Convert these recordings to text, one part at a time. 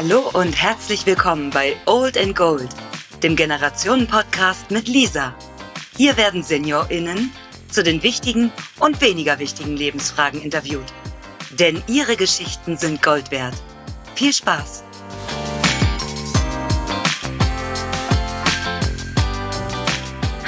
Hallo und herzlich willkommen bei Old and Gold, dem Generationen-Podcast mit Lisa. Hier werden SeniorInnen zu den wichtigen und weniger wichtigen Lebensfragen interviewt. Denn ihre Geschichten sind Gold wert. Viel Spaß!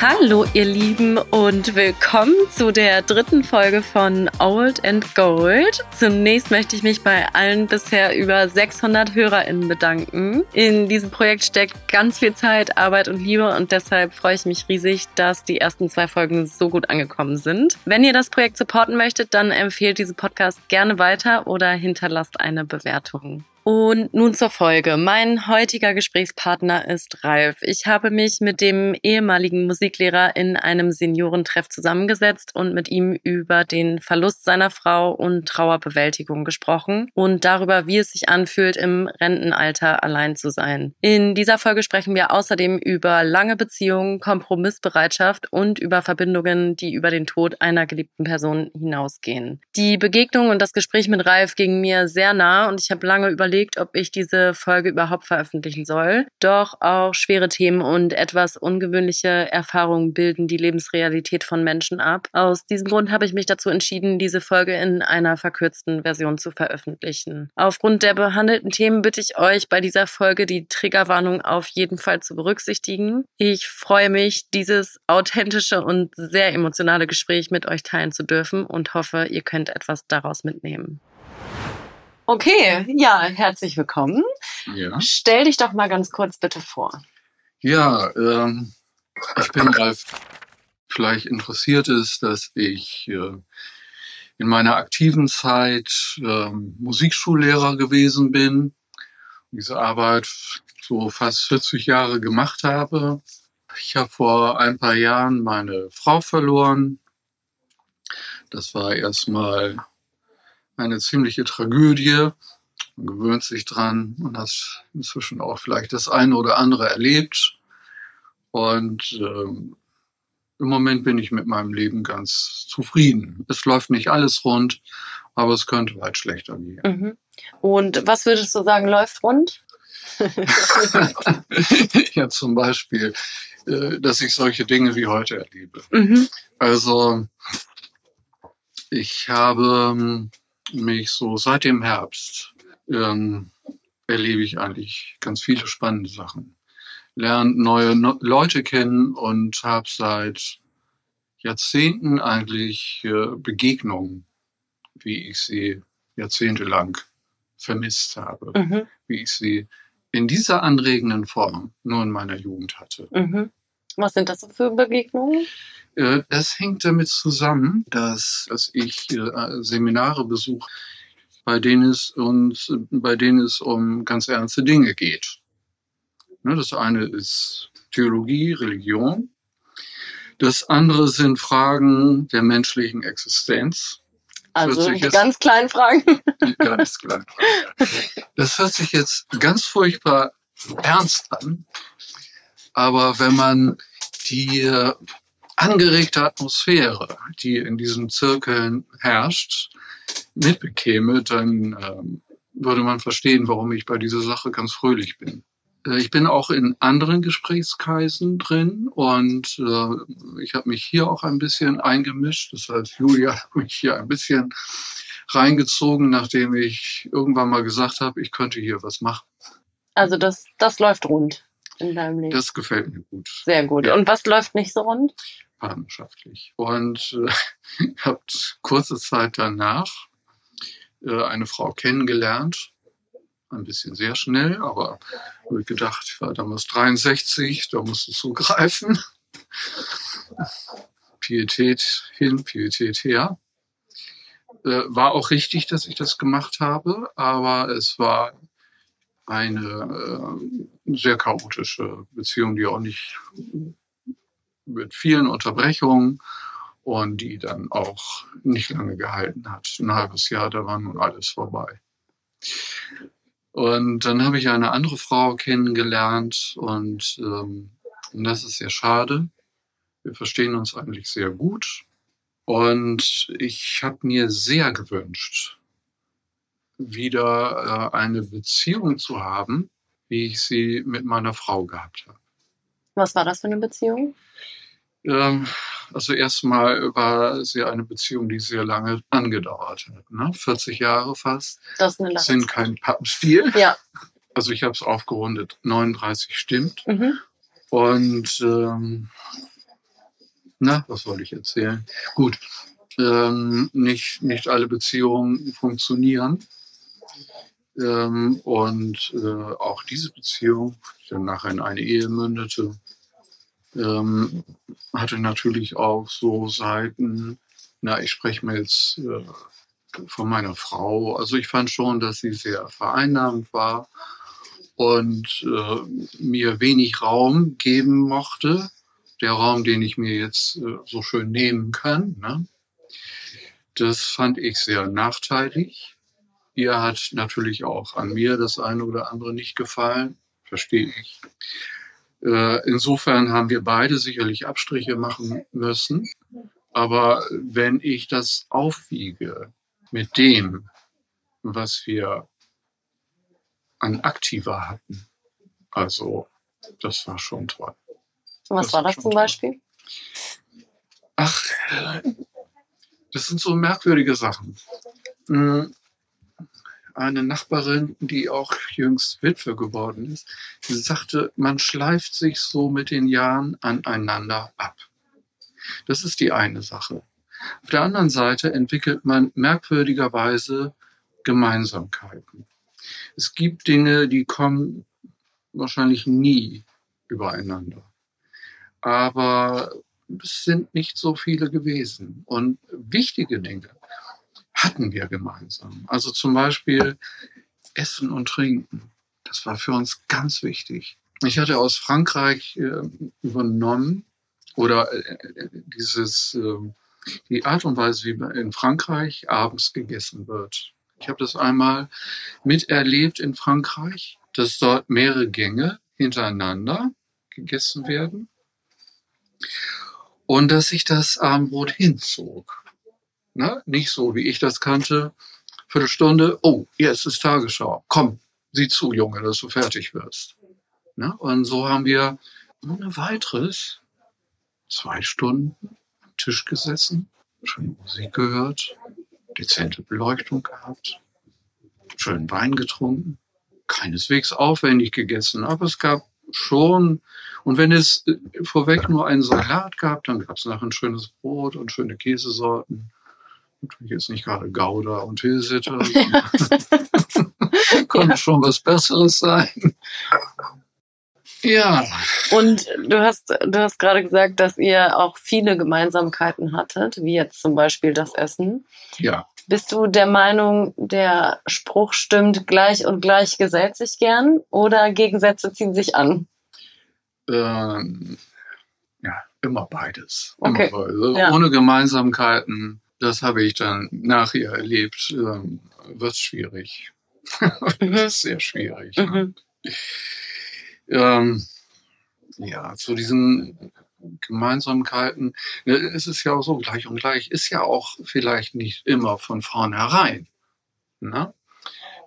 Hallo ihr Lieben und willkommen zu der dritten Folge von Old and Gold. Zunächst möchte ich mich bei allen bisher über 600 HörerInnen bedanken. In diesem Projekt steckt ganz viel Zeit, Arbeit und Liebe und deshalb freue ich mich riesig, dass die ersten zwei Folgen so gut angekommen sind. Wenn ihr das Projekt supporten möchtet, dann empfehlt diesen Podcast gerne weiter oder hinterlasst eine Bewertung. Und nun zur Folge. Mein heutiger Gesprächspartner ist Ralf. Ich habe mich mit dem ehemaligen Musiklehrer in einem Seniorentreff zusammengesetzt und mit ihm über den Verlust seiner Frau und Trauerbewältigung gesprochen und darüber, wie es sich anfühlt, im Rentenalter allein zu sein. In dieser Folge sprechen wir außerdem über lange Beziehungen, Kompromissbereitschaft und über Verbindungen, die über den Tod einer geliebten Person hinausgehen. Die Begegnung und das Gespräch mit Ralf gingen mir sehr nah und ich habe lange überlegt, überlegt, ob ich diese Folge überhaupt veröffentlichen soll. Doch auch schwere Themen und etwas ungewöhnliche Erfahrungen bilden die Lebensrealität von Menschen ab. Aus diesem Grund habe ich mich dazu entschieden, diese Folge in einer verkürzten Version zu veröffentlichen. Aufgrund der behandelten Themen bitte ich euch bei dieser Folge die Triggerwarnung auf jeden Fall zu berücksichtigen. Ich freue mich, dieses authentische und sehr emotionale Gespräch mit euch teilen zu dürfen und hoffe, ihr könnt etwas daraus mitnehmen. Okay, ja, herzlich willkommen. Ja. Stell dich doch mal ganz kurz bitte vor. Ja, ähm, ich bin Ralf. Vielleicht interessiert ist, dass ich äh, in meiner aktiven Zeit äh, Musikschullehrer gewesen bin, diese Arbeit so fast 40 Jahre gemacht habe. Ich habe vor ein paar Jahren meine Frau verloren. Das war erstmal eine ziemliche Tragödie. Man gewöhnt sich dran. Man hat inzwischen auch vielleicht das eine oder andere erlebt. Und ähm, im Moment bin ich mit meinem Leben ganz zufrieden. Es läuft nicht alles rund, aber es könnte weit schlechter gehen. Mhm. Und was würdest du sagen, läuft rund? ja, zum Beispiel, äh, dass ich solche Dinge wie heute erlebe. Mhm. Also, ich habe ähm, mich so seit dem Herbst ähm, erlebe ich eigentlich ganz viele spannende Sachen. Lerne neue no Leute kennen und habe seit Jahrzehnten eigentlich äh, Begegnungen, wie ich sie jahrzehntelang vermisst habe, mhm. wie ich sie in dieser anregenden Form nur in meiner Jugend hatte. Mhm. Was sind das für Begegnungen? Äh, das hängt damit zusammen, dass, dass ich äh, Seminare besuche, bei denen es uns, bei denen es um ganz ernste Dinge geht. Ne, das eine ist Theologie, Religion. Das andere sind Fragen der menschlichen Existenz. Also die ganz kleinen Fragen. Die ganz kleinen Fragen. Das hört sich jetzt ganz furchtbar ernst an. Aber wenn man die angeregte Atmosphäre, die in diesen Zirkeln herrscht, mitbekäme, dann ähm, würde man verstehen, warum ich bei dieser Sache ganz fröhlich bin. Äh, ich bin auch in anderen Gesprächskreisen drin und äh, ich habe mich hier auch ein bisschen eingemischt. Das heißt, Julia hat mich hier ein bisschen reingezogen, nachdem ich irgendwann mal gesagt habe, ich könnte hier was machen. Also das, das läuft rund in deinem Leben. Das gefällt mir gut. Sehr gut. Ja. Und was läuft nicht so rund? Partnerschaftlich. Und äh, habe kurze Zeit danach äh, eine Frau kennengelernt. Ein bisschen sehr schnell, aber habe ich gedacht, ich war damals 63, da musst du zugreifen. Pietät hin, Pietät her. Äh, war auch richtig, dass ich das gemacht habe, aber es war eine äh, sehr chaotische Beziehung, die auch nicht mit vielen Unterbrechungen und die dann auch nicht lange gehalten hat. Ein halbes Jahr, da war nun alles vorbei. Und dann habe ich eine andere Frau kennengelernt und, ähm, und das ist sehr schade. Wir verstehen uns eigentlich sehr gut. Und ich habe mir sehr gewünscht, wieder äh, eine Beziehung zu haben, wie ich sie mit meiner Frau gehabt habe. Was war das für eine Beziehung? Ähm, also erstmal war sie eine Beziehung, die sehr lange angedauert hat. Ne? 40 Jahre fast. Das ist eine lange Sind kein Pappenstiel. Ja. Also ich habe es aufgerundet. 39 stimmt. Mhm. Und ähm, na, was soll ich erzählen? Gut, ähm, nicht, nicht alle Beziehungen funktionieren. Ähm, und äh, auch diese Beziehung, die dann nachher in eine Ehe mündete, ähm, hatte natürlich auch so Seiten, na, ich spreche mir jetzt äh, von meiner Frau. Also ich fand schon, dass sie sehr vereinnahmend war und äh, mir wenig Raum geben mochte. Der Raum, den ich mir jetzt äh, so schön nehmen kann. Ne? Das fand ich sehr nachteilig. Ihr hat natürlich auch an mir das eine oder andere nicht gefallen. Verstehe ich. Äh, insofern haben wir beide sicherlich Abstriche machen müssen. Aber wenn ich das aufwiege mit dem, was wir an Aktiva hatten, also das war schon toll. Was Das war das schon zum toll. Beispiel? Ach, das sind so merkwürdige Sachen. Eine Nachbarin, die auch jüngst Witwe geworden ist, sagte, man schleift sich so mit den Jahren aneinander ab. Das ist die eine Sache. Auf der anderen Seite entwickelt man merkwürdigerweise Gemeinsamkeiten. Es gibt Dinge, die kommen wahrscheinlich nie übereinander. Aber es sind nicht so viele gewesen. Und wichtige Dinge hatten wir gemeinsam. Also zum Beispiel Essen und Trinken. Das war für uns ganz wichtig. Ich hatte aus Frankreich äh, übernommen oder äh, äh, dieses, äh, die Art und Weise, wie in Frankreich abends gegessen wird. Ich habe das einmal miterlebt in Frankreich, dass dort mehrere Gänge hintereinander gegessen werden und dass sich das Abendbrot hinzog. Ne? Nicht so, wie ich das kannte. Viertelstunde, oh, jetzt ist Tagesschau. Komm, sieh zu, Junge, dass du fertig wirst. Ne? Und so haben wir ohne weiteres zwei Stunden am Tisch gesessen, schöne Musik gehört, dezente Beleuchtung gehabt, schönen Wein getrunken, keineswegs aufwendig gegessen, aber es gab schon, und wenn es äh, vorweg nur einen Salat gab, dann gab es nachher ein schönes Brot und schöne Käsesorten. Natürlich jetzt nicht gerade Gouda und Hilsitter. Konnte schon was Besseres sein. Ja, Und du hast, du hast gerade gesagt, dass ihr auch viele Gemeinsamkeiten hattet, wie jetzt zum Beispiel das Essen. ja. Bist du der Meinung, der Spruch stimmt, gleich und gleich gesellt sich gern oder Gegensätze ziehen sich an? Ähm, ja, immer beides. Okay. Immer beides. Ja. Ohne Gemeinsamkeiten, das habe ich dann nachher erlebt, ähm, wird schwierig. Das ist sehr schwierig. ne? Mhm. Ähm, ja, zu diesen Gemeinsamkeiten, ne, es ist ja auch so, gleich und gleich ist ja auch vielleicht nicht immer von vornherein. Ne?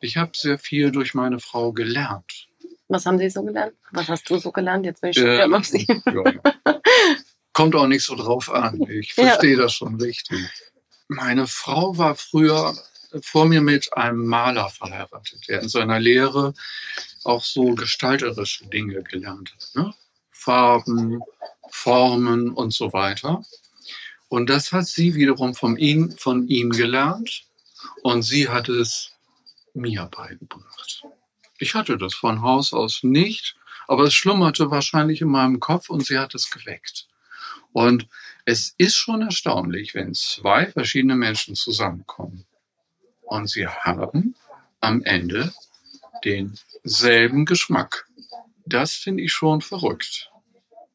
Ich habe sehr viel durch meine Frau gelernt. Was haben Sie so gelernt? Was hast du so gelernt? Jetzt bin ich schon Äh, wieder ja. Kommt auch nicht so drauf an. Ich Ja. verstehe das schon richtig. Meine Frau war früher vor mir mit einem Maler verheiratet, der in seiner Lehre auch so gestalterische Dinge gelernt hat. Ne? Farben, Formen und so weiter. Und das hat sie wiederum von ihm, von ihm gelernt und sie hat es mir beigebracht. Ich hatte das von Haus aus nicht, aber es schlummerte wahrscheinlich in meinem Kopf und sie hat es geweckt. Und es ist schon erstaunlich, wenn zwei verschiedene Menschen zusammenkommen und sie haben am Ende denselben Geschmack. Das finde ich schon verrückt.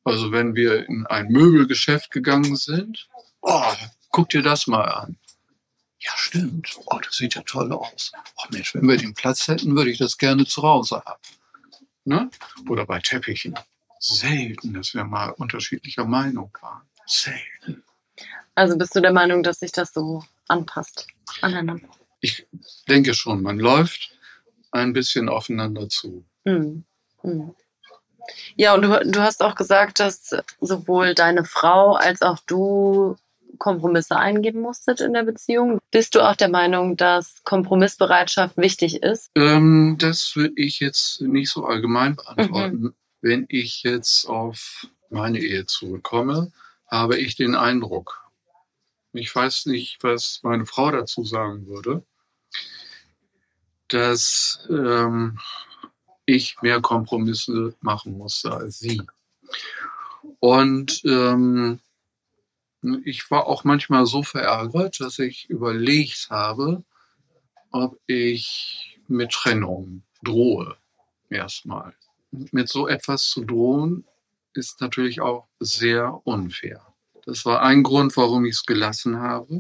Also wenn wir in ein Möbelgeschäft gegangen sind, oh, guck dir das mal an. Ja, stimmt. Oh, das sieht ja toll aus. Oh Mensch, wenn wir den Platz hätten, würde ich das gerne zu Hause haben. Ne? Oder bei Teppichen. Selten, dass wir mal unterschiedlicher Meinung waren. Also bist du der Meinung, dass sich das so anpasst aneinander? ich denke schon, man läuft ein bisschen aufeinander zu. Mhm. Mhm. Ja, und du, du hast auch gesagt, dass sowohl deine Frau als auch du Kompromisse eingeben musstet in der Beziehung. Bist du auch der Meinung, dass Kompromissbereitschaft wichtig ist? Ähm, das würde ich jetzt nicht so allgemein beantworten. Mhm. Wenn ich jetzt auf meine Ehe zurückkomme, habe ich den Eindruck, ich weiß nicht, was meine Frau dazu sagen würde, dass ähm, ich mehr Kompromisse machen musste als sie. Und ähm, ich war auch manchmal so verärgert, dass ich überlegt habe, ob ich mit Trennung drohe. Erstmal. Mit so etwas zu drohen, ist natürlich auch sehr unfair. Das war ein Grund, warum ich es gelassen habe.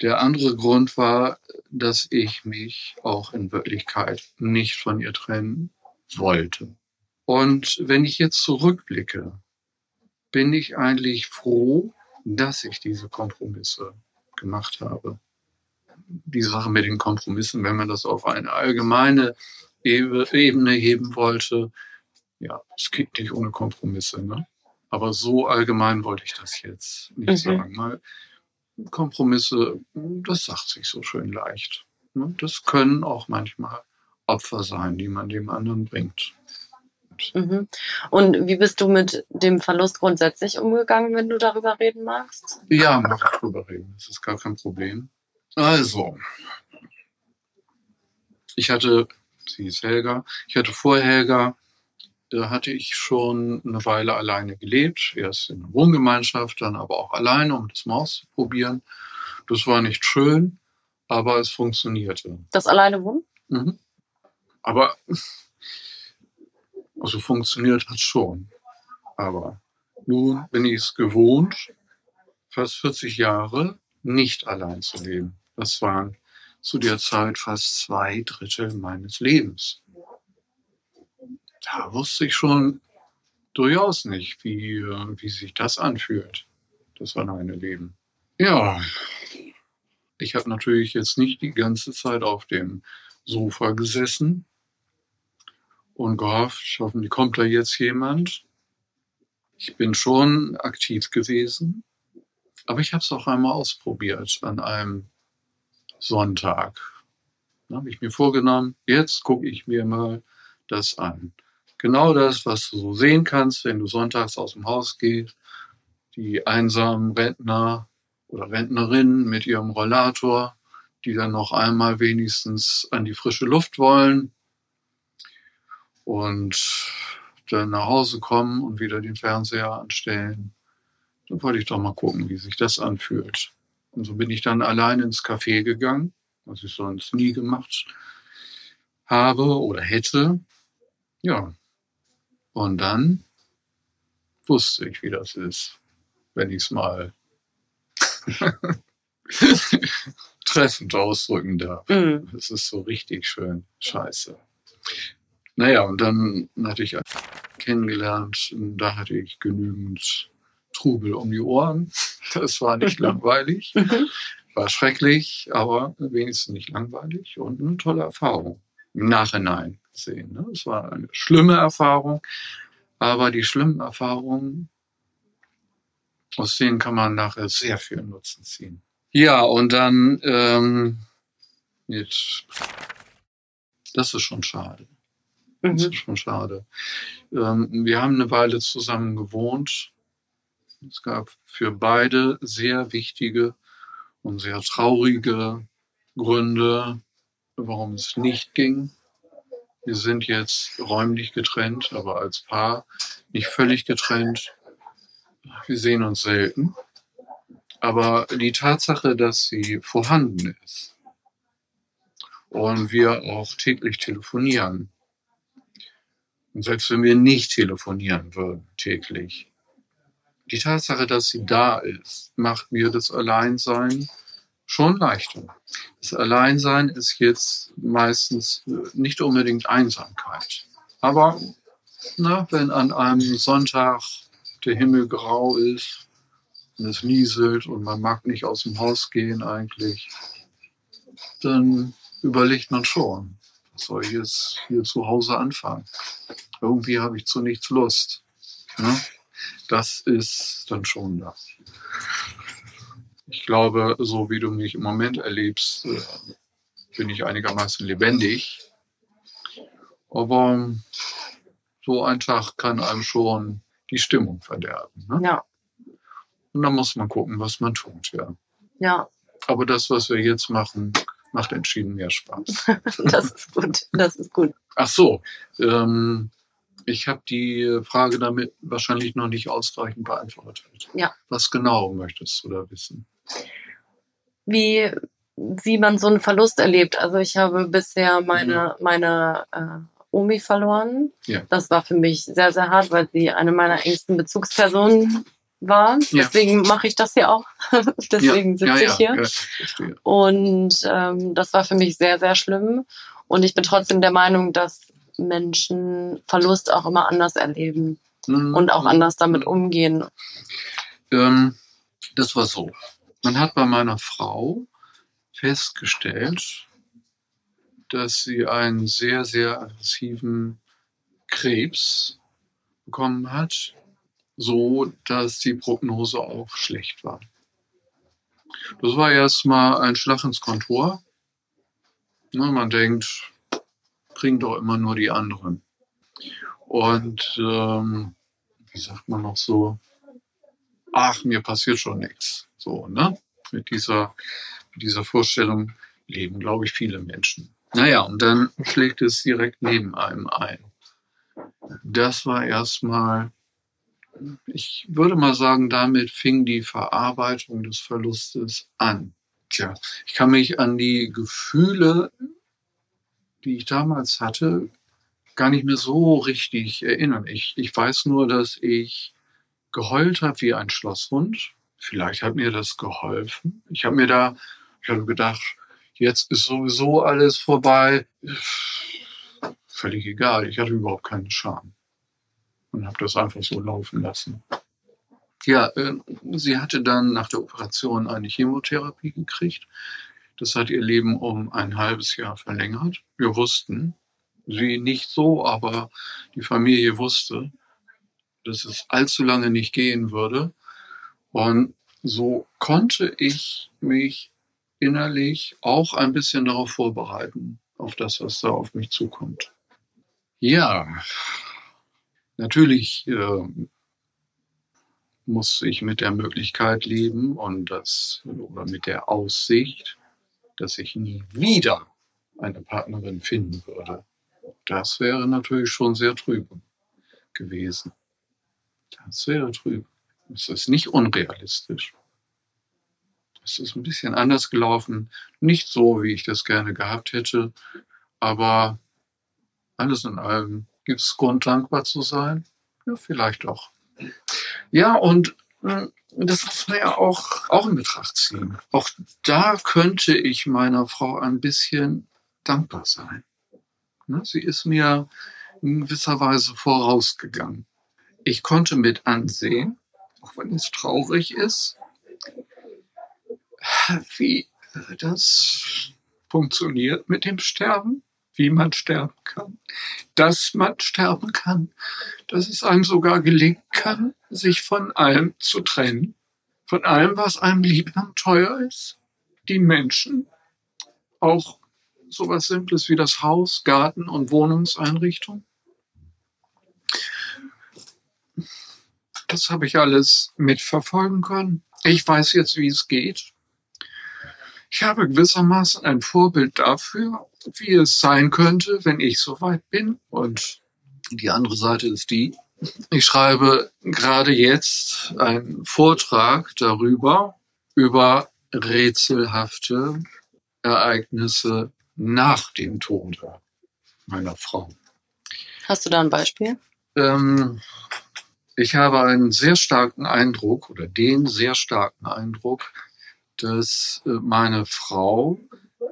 Der andere Grund war, dass ich mich auch in Wirklichkeit nicht von ihr trennen wollte. Und wenn ich jetzt zurückblicke, bin ich eigentlich froh, dass ich diese Kompromisse gemacht habe. Die Sache mit den Kompromissen, wenn man das auf eine allgemeine Ebene heben wollte, ja, es geht nicht ohne Kompromisse. Ne? Aber so allgemein wollte ich das jetzt nicht mhm. sagen. Mal Kompromisse, das sagt sich so schön leicht. Ne? Das können auch manchmal Opfer sein, die man dem anderen bringt. Mhm. Und wie bist du mit dem Verlust grundsätzlich umgegangen, wenn du darüber reden magst? Ja, mag ich darüber reden. Das ist gar kein Problem. Also, ich hatte, sie ist Helga, ich hatte vor Helga, da hatte ich schon eine Weile alleine gelebt. Erst in einer Wohngemeinschaft, dann aber auch alleine, um das mal auszuprobieren. Das war nicht schön, aber es funktionierte. Das alleine wohnen? Mhm. Aber also funktioniert hat schon. Aber nun bin ich es gewohnt, fast 40 Jahre nicht allein zu leben. Das waren zu der Zeit fast zwei Drittel meines Lebens. Da wusste ich schon durchaus nicht, wie, wie sich das anfühlt, das alleine Leben. Ja, ich habe natürlich jetzt nicht die ganze Zeit auf dem Sofa gesessen und gehofft, hoffentlich kommt da jetzt jemand. Ich bin schon aktiv gewesen, aber ich habe es auch einmal ausprobiert an einem Sonntag. Da habe ich mir vorgenommen, jetzt gucke ich mir mal das an. Genau das, was du so sehen kannst, wenn du sonntags aus dem Haus gehst. Die einsamen Rentner oder Rentnerinnen mit ihrem Rollator, die dann noch einmal wenigstens an die frische Luft wollen und dann nach Hause kommen und wieder den Fernseher anstellen. Dann wollte ich doch mal gucken, wie sich das anfühlt. Und so bin ich dann allein ins Café gegangen, was ich sonst nie gemacht habe oder hätte. Ja. Und dann wusste ich, wie das ist, wenn ich es mal treffend ausdrücken darf. Mhm. Es ist so richtig schön scheiße. Naja, und dann hatte ich kennengelernt, und da hatte ich genügend Trubel um die Ohren. Das war nicht langweilig, mhm. war schrecklich, aber wenigstens nicht langweilig und eine tolle Erfahrung im Nachhinein gesehen. Ne? Es war eine schlimme Erfahrung, aber die schlimmen Erfahrungen, aus denen kann man nachher sehr viel Nutzen ziehen. Ja, und dann ähm, jetzt, das ist schon schade. Das ist mhm. schon schade. Ähm, wir haben eine Weile zusammen gewohnt. Es gab für beide sehr wichtige und sehr traurige Gründe, warum es nicht ging. Wir sind jetzt räumlich getrennt, aber als Paar nicht völlig getrennt. Wir sehen uns selten. Aber die Tatsache, dass sie vorhanden ist und wir auch täglich telefonieren, und selbst wenn wir nicht telefonieren würden täglich, die Tatsache, dass sie da ist, macht mir das Alleinsein schon leichter. Das Alleinsein ist jetzt meistens nicht unbedingt Einsamkeit. Aber na, wenn an einem Sonntag der Himmel grau ist und es nieselt und man mag nicht aus dem Haus gehen eigentlich, dann überlegt man schon, was soll ich jetzt hier zu Hause anfangen? Irgendwie habe ich zu nichts Lust. Ne? Das ist dann schon da. Ich glaube, so wie du mich im Moment erlebst, äh, bin ich einigermaßen lebendig. Aber so ein Tag kann einem schon die Stimmung verderben. Ne? Ja. Und dann muss man gucken, was man tut, ja. Ja. Aber das, was wir jetzt machen, macht entschieden mehr Spaß. das ist gut. Das ist gut. Ach so, ähm, ich habe die Frage damit wahrscheinlich noch nicht ausreichend beantwortet. Ja. Was genau möchtest du da wissen? Wie, wie man so einen Verlust erlebt. Also ich habe bisher meine, meine äh, Omi verloren. Ja. Das war für mich sehr, sehr hart, weil sie eine meiner engsten Bezugspersonen war. Ja. Deswegen mache ich das hier auch. Deswegen ja, sitze ich hier. Ja, verstehe. Und ähm, das war für mich sehr, sehr schlimm. Und ich bin trotzdem der Meinung, dass Menschen Verlust auch immer anders erleben Mhm. und auch anders damit umgehen. Ähm, das war so. Man hat bei meiner Frau festgestellt, dass sie einen sehr, sehr aggressiven Krebs bekommen hat, so dass die Prognose auch schlecht war. Das war erstmal ein Schlag ins Kontor. Ne, man denkt, kriegen doch immer nur die anderen. Und ähm, wie sagt man noch so, ach, mir passiert schon nichts. So, ne? Mit dieser, mit dieser Vorstellung leben, glaube ich, viele Menschen. Naja, und dann schlägt es direkt neben einem ein. Das war erstmal, ich würde mal sagen, damit fing die Verarbeitung des Verlustes an. Tja, ich kann mich an die Gefühle, die ich damals hatte, gar nicht mehr so richtig erinnern. Ich, ich weiß nur, dass ich geheult habe wie ein Schlosshund. Vielleicht hat mir das geholfen. Ich habe mir da, ich habe gedacht, jetzt ist sowieso alles vorbei. Völlig egal. Ich hatte überhaupt keinen Scham und habe das einfach so laufen lassen. Ja, äh, sie hatte dann nach der Operation eine Chemotherapie gekriegt. Das hat ihr Leben um ein halbes Jahr verlängert. Wir wussten, sie nicht so, aber die Familie wusste, dass es allzu lange nicht gehen würde. Und so konnte ich mich innerlich auch ein bisschen darauf vorbereiten, auf das, was da auf mich zukommt. Ja, natürlich äh, muss ich mit der Möglichkeit leben und das oder mit der Aussicht, dass ich nie wieder eine Partnerin finden würde. Das wäre natürlich schon sehr trübe gewesen. Das wäre trübe. Es ist nicht unrealistisch. Es ist ein bisschen anders gelaufen. Nicht so, wie ich das gerne gehabt hätte, aber alles in allem gibt es Grund, dankbar zu sein. Ja, vielleicht auch. Ja, und äh, das muss man ja auch, auch in Betracht ziehen. Auch da könnte ich meiner Frau ein bisschen dankbar sein. Ne, Sie ist mir in gewisser Weise vorausgegangen. Ich konnte mit ansehen, auch wenn es traurig ist, wie das funktioniert mit dem Sterben, wie man sterben kann, dass man sterben kann, dass es einem sogar gelingen kann, sich von allem zu trennen, von allem, was einem lieb und teuer ist, die Menschen, auch sowas Simples wie das Haus, Garten und Wohnungseinrichtung. Das habe ich alles mitverfolgen können. Ich weiß jetzt, wie es geht. Ich habe gewissermaßen ein Vorbild dafür, wie es sein könnte, wenn ich soweit bin. Und die andere Seite ist die, ich schreibe gerade jetzt einen Vortrag darüber, über rätselhafte Ereignisse nach dem Tode meiner Frau. Hast du da ein Beispiel? Ähm, ich habe einen sehr starken Eindruck oder den sehr starken Eindruck, dass äh, meine Frau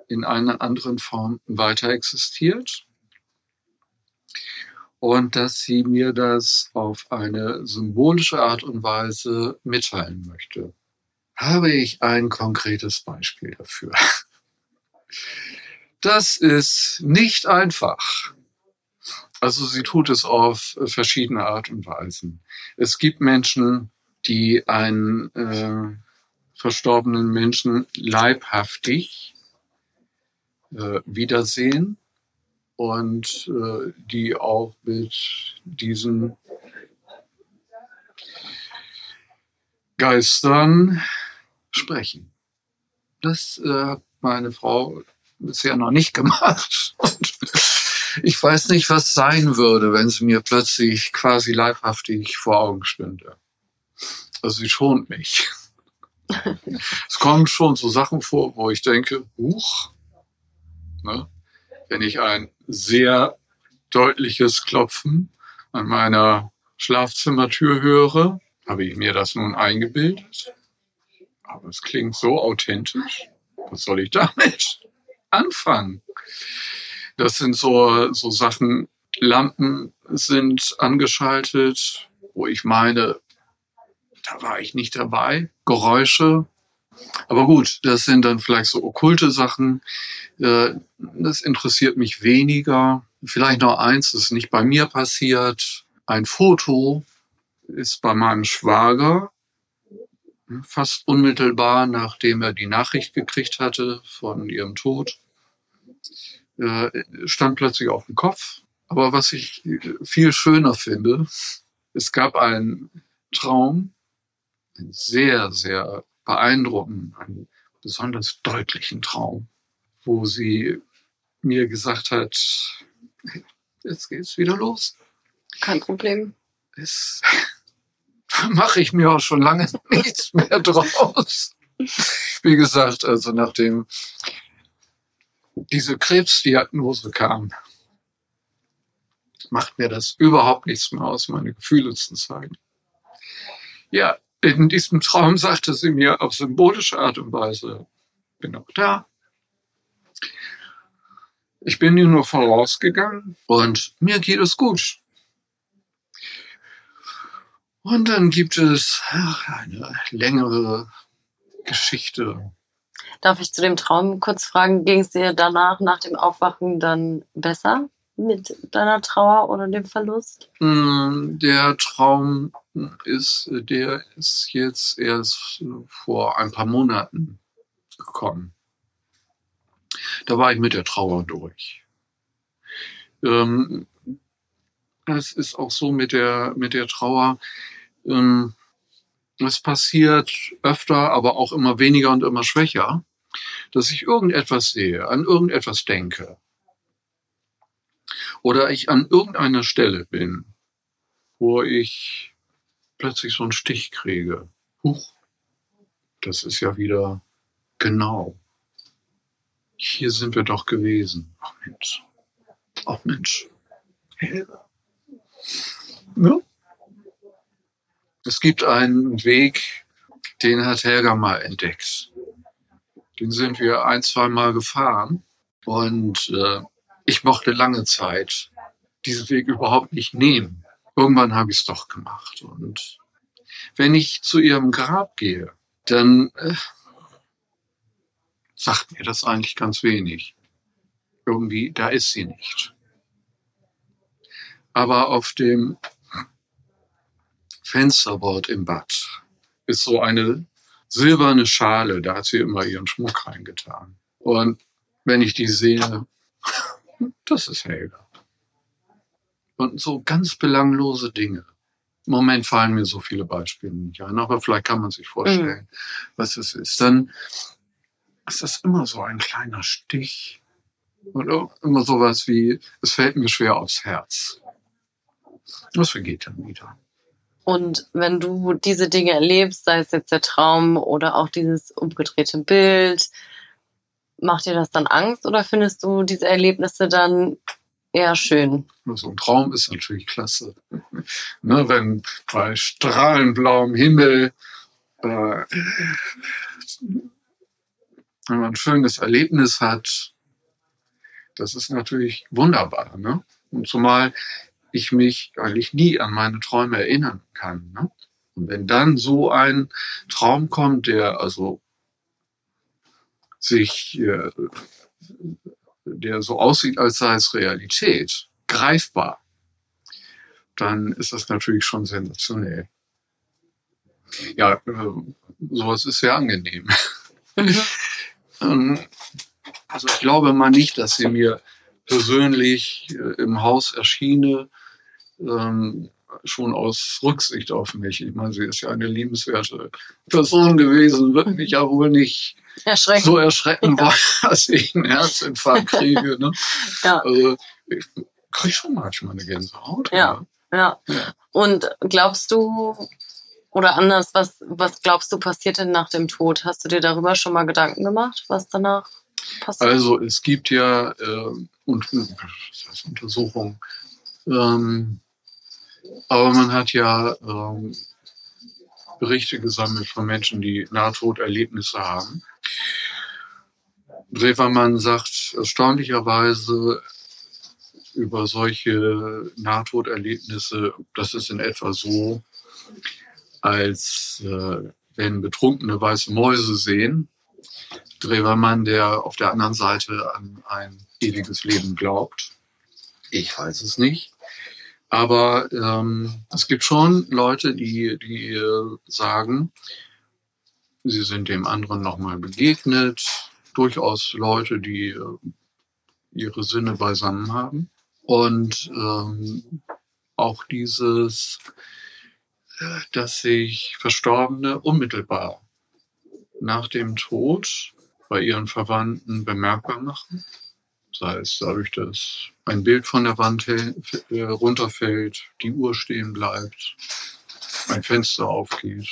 in einer anderen Form weiter existiert und dass sie mir das auf eine symbolische Art und Weise mitteilen möchte. Habe ich ein konkretes Beispiel dafür? Das ist nicht einfach. Also sie tut es auf verschiedene Art und Weisen. Es gibt Menschen, die einen äh, verstorbenen Menschen leibhaftig äh, wiedersehen und äh, die auch mit diesen Geistern sprechen. Das äh, hat meine Frau bisher noch nicht gemacht. Ich weiß nicht, was sein würde, wenn sie mir plötzlich quasi leibhaftig vor Augen stünde. Also sie schont mich. es kommen schon so Sachen vor, wo ich denke, huch, ne? wenn ich ein sehr deutliches Klopfen an meiner Schlafzimmertür höre, habe ich mir das nun eingebildet. Aber es klingt so authentisch. Was soll ich damit anfangen? Das sind so, so Sachen, Lampen sind angeschaltet, wo ich meine, da war ich nicht dabei. Geräusche. Aber gut, das sind dann vielleicht so okkulte Sachen. Äh, das interessiert mich weniger. Vielleicht noch eins, das ist nicht bei mir passiert. Ein Foto ist bei meinem Schwager fast unmittelbar, nachdem er die Nachricht gekriegt hatte von ihrem Tod stand plötzlich auf dem Kopf. Aber was ich viel schöner finde, es gab einen Traum, einen sehr, sehr beeindruckenden, einen besonders deutlichen Traum, wo sie mir gesagt hat, jetzt geht's wieder los. Kein Problem. Es, da mache ich mir auch schon lange nichts mehr draus. Wie gesagt, also nachdem diese Krebsdiagnose kam, macht mir das überhaupt nichts mehr aus, meine Gefühle zu zeigen. Ja, in diesem Traum sagte sie mir auf symbolische Art und Weise, bin auch da. Ich bin ihr nur vorausgegangen und mir geht es gut. Und dann gibt es eine längere Geschichte Darf ich zu dem Traum kurz fragen, ging es dir danach, nach dem Aufwachen, dann besser mit deiner Trauer oder dem Verlust? Mm, der Traum ist, der ist jetzt erst vor ein paar Monaten gekommen. Da war ich mit der Trauer durch. Ähm, es ist auch so mit der, mit der Trauer. Ähm, es passiert öfter, aber auch immer weniger und immer schwächer dass ich irgendetwas sehe, an irgendetwas denke. Oder ich an irgendeiner Stelle bin, wo ich plötzlich so einen Stich kriege. Huch, das ist ja wieder genau. Hier sind wir doch gewesen. Ach Mensch. Ach Mensch. Helga. Ja? Es gibt einen Weg, den hat Helga mal entdeckt. Den sind wir ein, zwei Mal gefahren. Und äh, ich mochte lange Zeit diesen Weg überhaupt nicht nehmen. Irgendwann habe ich es doch gemacht. Und wenn ich zu ihrem Grab gehe, dann äh, sagt mir das eigentlich ganz wenig. Irgendwie, da ist sie nicht. Aber auf dem Fensterbord im Bad ist so eine silberne Schale, da hat sie immer ihren Schmuck reingetan. Und wenn ich die sehe, das ist Helga. Und so ganz belanglose Dinge. Im Moment fallen mir so viele Beispiele nicht ein, aber vielleicht kann man sich vorstellen, mhm. was es ist. Dann ist das immer so ein kleiner Stich. Oder immer sowas wie, es fällt mir schwer aufs Herz. Das vergeht dann wieder. Und wenn du diese Dinge erlebst, sei es jetzt der Traum oder auch dieses umgedrehte Bild, macht dir das dann Angst oder findest du diese Erlebnisse dann eher schön? So ein Traum ist natürlich klasse. ne, wenn bei strahlenblauem Himmel äh, wenn man ein schönes Erlebnis hat, das ist natürlich wunderbar. Ne? Und zumal ich mich eigentlich nie an meine Träume erinnern kann. Ne? Und wenn dann so ein Traum kommt, der also sich äh, der so aussieht, als sei es Realität, greifbar, dann ist das natürlich schon sensationell. Ja, äh, sowas ist sehr angenehm. Mhm. Ähm, also ich glaube mal nicht, dass sie mir persönlich äh, im Haus erschiene, ähm, schon aus Rücksicht auf mich. Ich meine, sie ist ja eine liebenswerte Person gewesen, wird mich ja wohl nicht erschrecken. so erschrecken ja. wollen, dass ich einen Herzinfarkt kriege. Ne? Ja. Also ich kriege schon manchmal eine Gänsehaut. Ja. ja. Ja. Und glaubst du, oder anders, was, was glaubst du passiert denn nach dem Tod? Hast du dir darüber schon mal Gedanken gemacht, was danach passiert? Also es gibt ja äh, und, das heißt Untersuchungen, ähm, aber man hat ja ähm, Berichte gesammelt von Menschen, die Nahtoderlebnisse haben. Drewermann sagt erstaunlicherweise über solche Nahtoderlebnisse, das ist in etwa so, als äh, wenn betrunkene weiße Mäuse sehen. Drewermann, der auf der anderen Seite an ein ewiges Leben glaubt. Ich weiß es nicht. Aber ähm, es gibt schon Leute, die, die äh, sagen, sie sind dem anderen nochmal begegnet. Durchaus Leute, die äh, ihre Sinne beisammen haben. Und ähm, auch dieses, äh, dass sich Verstorbene unmittelbar nach dem Tod bei ihren Verwandten bemerkbar machen sei es dadurch, dass ein Bild von der Wand äh, runterfällt, die Uhr stehen bleibt, ein Fenster aufgeht,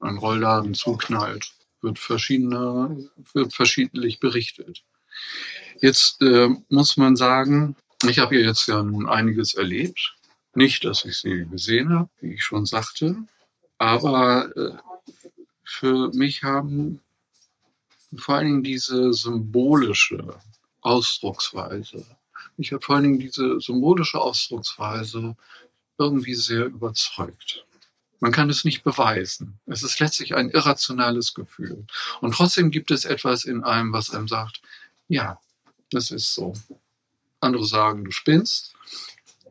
ein Rollladen zuknallt, wird, verschiedene, wird verschiedentlich berichtet. Jetzt äh, muss man sagen, ich habe hier jetzt ja nun einiges erlebt. Nicht, dass ich sie gesehen habe, wie ich schon sagte, aber äh, für mich haben vor allen Dingen diese symbolische Ausdrucksweise. Mich hat vor allen Dingen diese symbolische Ausdrucksweise irgendwie sehr überzeugt. Man kann es nicht beweisen. Es ist letztlich ein irrationales Gefühl. Und trotzdem gibt es etwas in einem, was einem sagt, ja, das ist so. Andere sagen, du spinnst,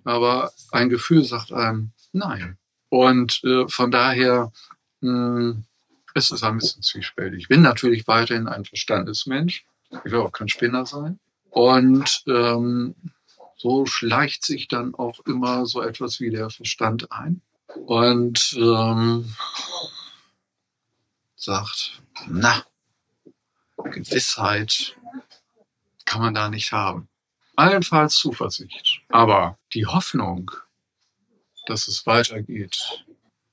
aber ein Gefühl sagt einem, nein. Und äh, von daher mh, hm, es ist ein bisschen zwiespältig. Ich bin natürlich weiterhin ein Verstandesmensch. Ich will auch kein Spinner sein. Und ähm, so schleicht sich dann auch immer so etwas wie der Verstand ein und ähm, sagt, na, Gewissheit kann man da nicht haben. Allenfalls Zuversicht. Aber die Hoffnung, dass es weitergeht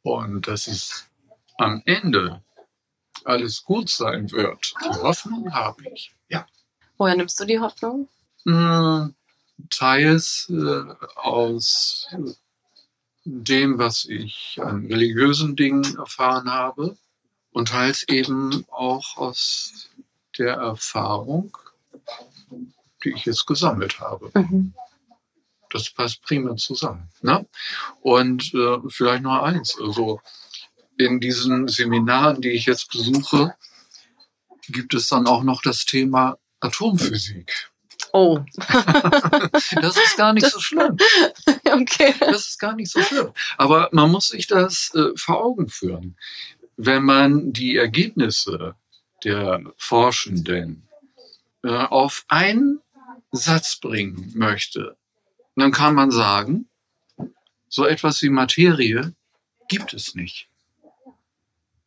und dass es am Ende alles gut sein wird, die Hoffnung habe ich. Woher nimmst du die Hoffnung? Hm, teils äh, aus dem, was ich an religiösen Dingen erfahren habe und teils eben auch aus der Erfahrung, die ich jetzt gesammelt habe. Mhm. Das passt prima zusammen. Ne? Und äh, vielleicht noch eins, also in diesen Seminaren, die ich jetzt besuche, gibt es dann auch noch das Thema Atomphysik. Oh. das ist gar nicht das, so schlimm. Okay. Das ist gar nicht so schlimm. Aber man muss sich das äh, vor Augen führen. Wenn man die Ergebnisse der Forschenden äh, auf einen Satz bringen möchte, dann kann man sagen, so etwas wie Materie gibt es nicht.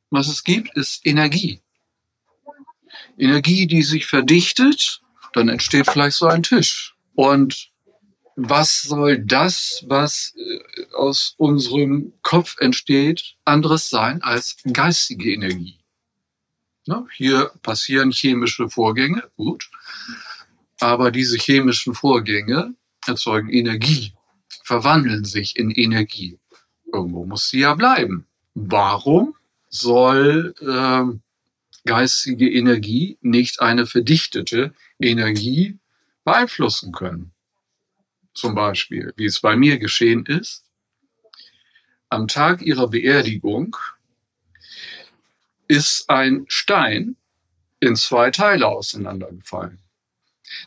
Was es gibt, ist Energie. Energie, die sich verdichtet, dann entsteht vielleicht so ein Tisch. Und was soll das, was äh, aus unserem Kopf entsteht, anderes sein als geistige Energie? Ne? Hier passieren chemische Vorgänge, gut. Aber diese chemischen Vorgänge erzeugen Energie, verwandeln sich in Energie. Irgendwo muss sie ja bleiben. Warum soll äh, geistige Energie nicht eine verdichtete Energie beeinflussen können. Zum Beispiel, wie es bei mir geschehen ist. Am Tag ihrer Beerdigung ist ein Stein in zwei Teile auseinandergefallen.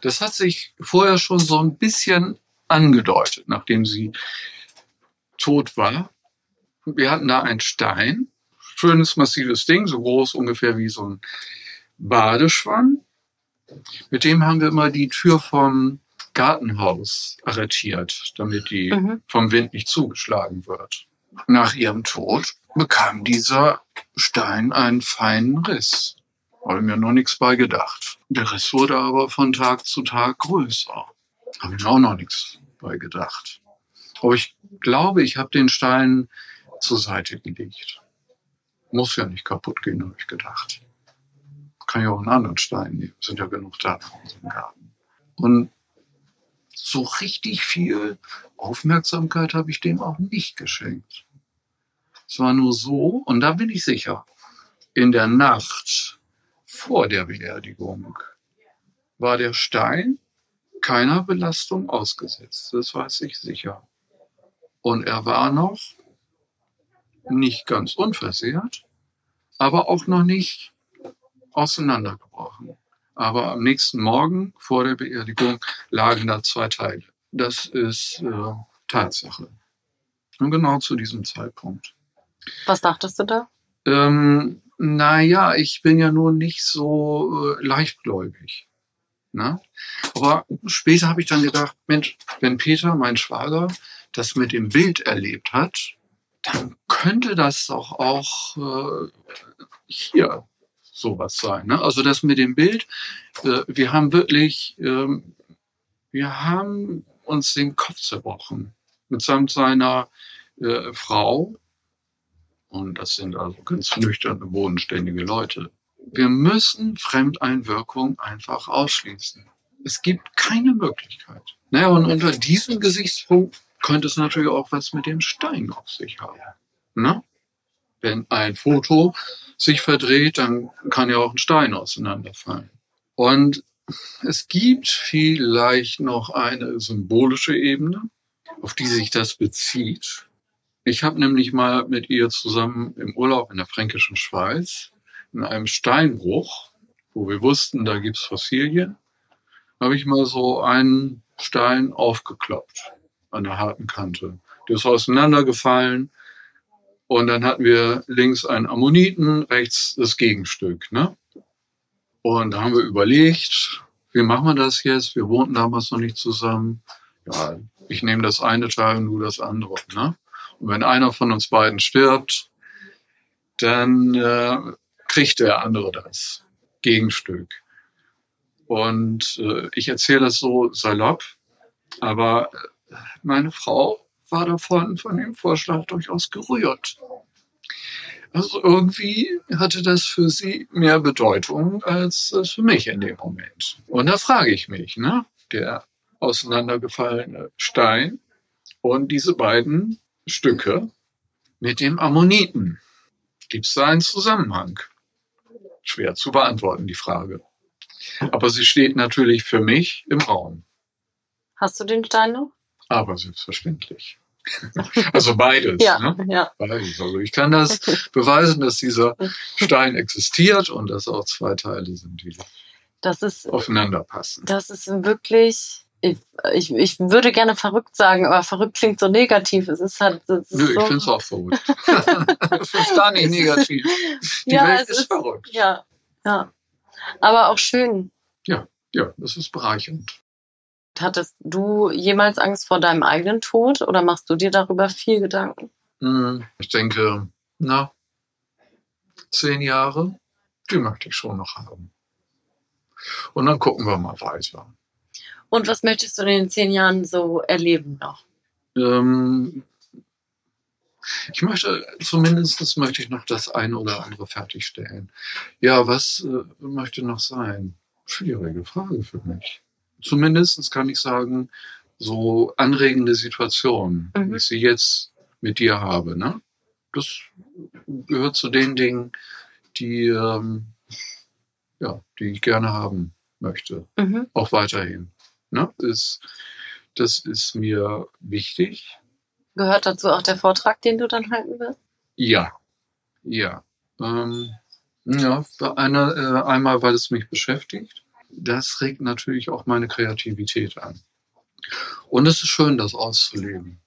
Das hat sich vorher schon so ein bisschen angedeutet, nachdem sie tot war. Wir hatten da einen Stein, schönes massives Ding, so groß ungefähr wie so ein Badeschwamm. Mit dem haben wir immer die Tür vom Gartenhaus arretiert, damit die Mhm. vom Wind nicht zugeschlagen wird. Nach ihrem Tod bekam dieser Stein einen feinen Riss. Habe mir noch nichts bei gedacht. Der Riss wurde aber von Tag zu Tag größer. Habe ich mir auch noch nichts bei gedacht. Aber ich glaube, ich habe den Stein zur Seite gelegt. Muss ja nicht kaputt gehen, habe ich gedacht. Kann ja auch einen anderen Stein nehmen. Sind ja genug da in unserem Garten. Und so richtig viel Aufmerksamkeit habe ich dem auch nicht geschenkt. Es war nur so, und da bin ich sicher, in der Nacht vor der Beerdigung war der Stein keiner Belastung ausgesetzt. Das weiß ich sicher. Und er war noch nicht ganz unversehrt, aber auch noch nicht auseinandergebrochen. Aber am nächsten Morgen vor der Beerdigung lagen da zwei Teile. Das ist äh, Tatsache. Und genau zu diesem Zeitpunkt. Was dachtest du da? Ähm, naja, ich bin ja nur nicht so äh, leichtgläubig. Ne? Aber später habe ich dann gedacht, Mensch, wenn Peter, mein Schwager, das mit dem Bild erlebt hat, dann könnte das doch auch äh, hier sowas sein. Ne? Also das mit dem Bild, äh, wir haben wirklich, ähm, wir haben uns den Kopf zerbrochen mitsamt seiner äh, Frau. Und das sind also ganz nüchterne, bodenständige Leute. Wir müssen Fremdeinwirkung einfach ausschließen. Es gibt keine Möglichkeit. Naja, und unter diesem Gesichtspunkt könnte es natürlich auch was mit dem Stein auf sich haben. Ne? Wenn ein Foto sich verdreht, dann kann ja auch ein Stein auseinanderfallen. Und es gibt vielleicht noch eine symbolische Ebene, auf die sich das bezieht. Ich habe nämlich mal mit ihr zusammen im Urlaub in der fränkischen Schweiz in einem Steinbruch, wo wir wussten, da gibt's Fossilien, habe ich mal so einen Stein aufgekloppt an der harten Kante. Der ist auseinandergefallen und dann hatten wir links einen Ammoniten, rechts das Gegenstück. Ne? Und da haben wir überlegt, wie machen wir das jetzt? Wir wohnten damals noch nicht zusammen. Ja, ich nehme das eine Teil und du das andere. Ne? Und wenn einer von uns beiden stirbt, dann äh, kriegt der andere das Gegenstück. Und äh, ich erzähle das so salopp, aber meine Frau war davon von dem Vorschlag durchaus gerührt. Also irgendwie hatte das für sie mehr Bedeutung als das für mich in dem Moment. Und da frage ich mich, ne, der auseinandergefallene Stein und diese beiden Stücke mit dem Ammoniten. Gibt es da einen Zusammenhang? Schwer zu beantworten, die Frage. Aber sie steht natürlich für mich im Raum. Hast du den Stein noch? Aber selbstverständlich. Also beides. Ja, Ne? ja. Beides. Also ich kann das beweisen, dass dieser Stein existiert und dass auch zwei Teile sind, die Das ist, aufeinander passen. das ist wirklich. Ich, ich, ich würde gerne verrückt sagen, aber verrückt klingt so negativ. Es ist halt. Es ist Nö, ich so, finde es auch verrückt. das finde ich gar nicht negativ. Die ja, Welt es ist, ist verrückt. Ja, ja. Aber auch schön. Ja, das ist bereichernd. Hattest du jemals Angst vor deinem eigenen Tod oder machst du dir darüber viel Gedanken? Hm, Ich denke, na, zehn Jahre, die möchte ich schon noch haben. Und dann gucken wir mal weiter. Und was möchtest du in den zehn Jahren so erleben noch? Ähm, ich möchte, zumindest möchte ich noch das eine oder andere fertigstellen. Ja, was äh, möchte noch sein? Schwierige Frage für mich. Zumindest kann ich sagen, so anregende Situationen, Mhm. wie ich sie jetzt mit dir habe, ne? Das gehört zu den Dingen, die, ähm, ja, die ich gerne haben möchte Mhm. auch weiterhin. Ne? Das, das ist mir wichtig. Gehört dazu auch der Vortrag, den du dann halten wirst? Ja, ja. Ähm, ja, eine, äh, einmal, weil es mich beschäftigt. Das regt natürlich auch meine Kreativität an. Und es ist schön, das auszuleben.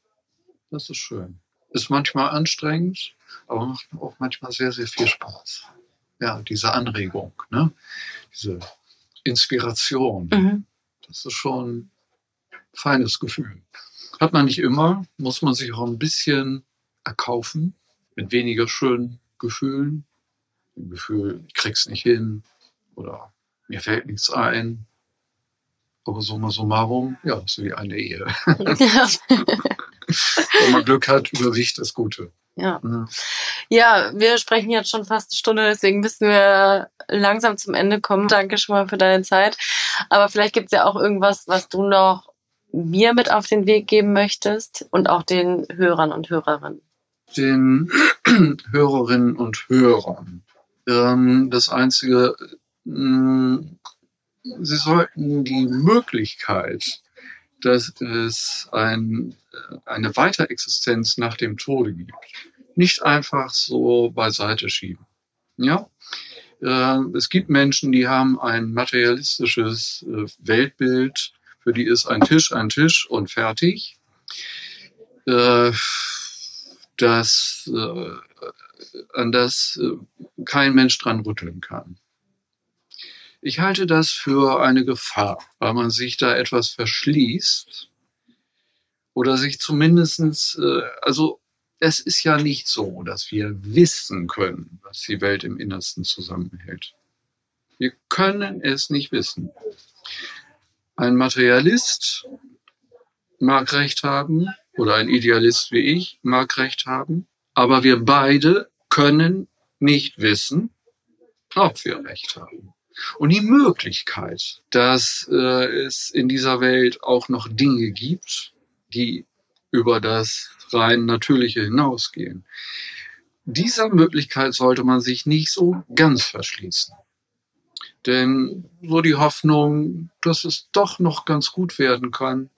Das ist schön. Ist manchmal anstrengend, aber macht auch manchmal sehr, sehr viel Spaß. Ja, diese Anregung, ne? diese Inspiration. Mhm. Das ist schon ein feines Gefühl. Hat man nicht immer, muss man sich auch ein bisschen erkaufen, mit weniger schönen Gefühlen. Ein Gefühl, ich krieg's nicht hin oder mir fällt nichts ein. Aber summa summarum, ja, so wie eine Ehe. Ja. Wenn man Glück hat, überwiegt das Gute. Ja. Ja, wir sprechen jetzt schon fast eine Stunde, deswegen müssen wir langsam zum Ende kommen. Danke schon mal für deine Zeit. Aber vielleicht gibt es ja auch irgendwas, was du noch mir mit auf den Weg geben möchtest und auch den Hörern und Hörerinnen. Den Hörerinnen und Hörern. Ähm, das Einzige, sie sollten die Möglichkeit, dass es ein, äh, eine Weiterexistenz nach dem Tode gibt, nicht einfach so beiseite schieben. Ja, äh, es gibt Menschen, die haben ein materialistisches äh, Weltbild, für die ist ein Tisch ein Tisch und fertig. Das, an das kein Mensch dran rütteln kann. Ich halte das für eine Gefahr, weil man sich da etwas verschließt oder sich zumindestens, äh, also es ist ja nicht so, dass wir wissen können, was die Welt im Innersten zusammenhält. Wir können es nicht wissen. Ein Materialist mag recht haben oder ein Idealist wie ich mag recht haben, aber wir beide können nicht wissen, ob wir recht haben. Und die Möglichkeit, dass äh, es in dieser Welt auch noch Dinge gibt, die über das rein Natürliche hinausgehen. Dieser Möglichkeit sollte man sich nicht so ganz verschließen. Denn so die Hoffnung, dass es doch noch ganz gut werden kann,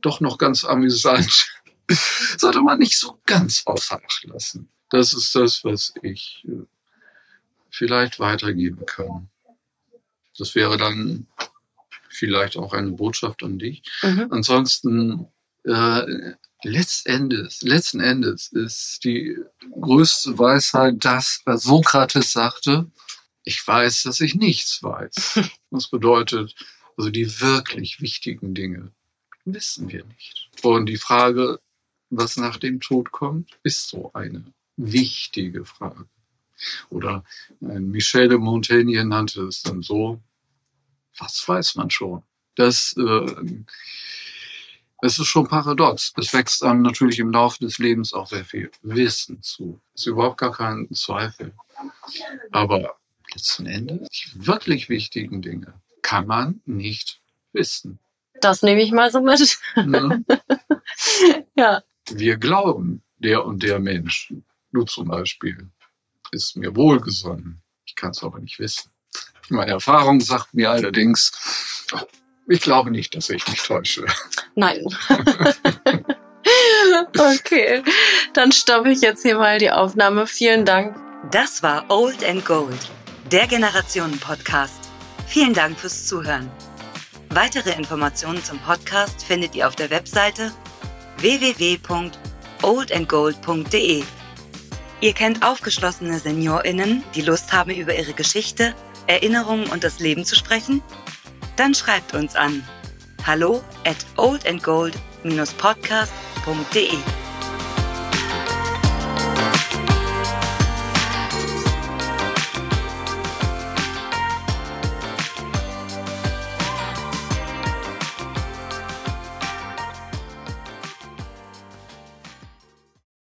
doch noch ganz amüsant, sollte man nicht so ganz außer Acht lassen. Das ist das, was ich äh, vielleicht weitergeben kann. Das wäre dann vielleicht auch eine Botschaft an dich. Mhm. Ansonsten, äh, letztendes, letzten Endes ist die größte Weisheit das, was Sokrates sagte, ich weiß, dass ich nichts weiß. Das bedeutet, also die wirklich wichtigen Dinge wissen wir nicht. Und die Frage, was nach dem Tod kommt, ist so eine wichtige Frage. Oder Michel de Montaigne nannte es dann so, was weiß man schon? Das, äh, das ist schon paradox. Es wächst einem natürlich im Laufe des Lebens auch sehr viel Wissen zu. Ist überhaupt gar kein Zweifel. Aber letzten Endes, die wirklich wichtigen Dinge kann man nicht wissen. Das nehme ich mal so mit. Ne? ja. Wir glauben, der und der Mensch, du zum Beispiel, ist mir wohlgesonnen. Ich kann es aber nicht wissen. Meine Erfahrung sagt mir allerdings, ich glaube nicht, dass ich mich täusche. Nein. okay, dann stoppe ich jetzt hier mal die Aufnahme. Vielen Dank. Das war Old and Gold, der Generationen-Podcast. Vielen Dank fürs Zuhören. Weitere Informationen zum Podcast findet ihr auf der Webseite www.oldandgold.de. Ihr kennt aufgeschlossene SeniorInnen, die Lust haben, über ihre Geschichte, Erinnerungen und das Leben zu sprechen? Dann schreibt uns an hallo at oldandgold-podcast.de.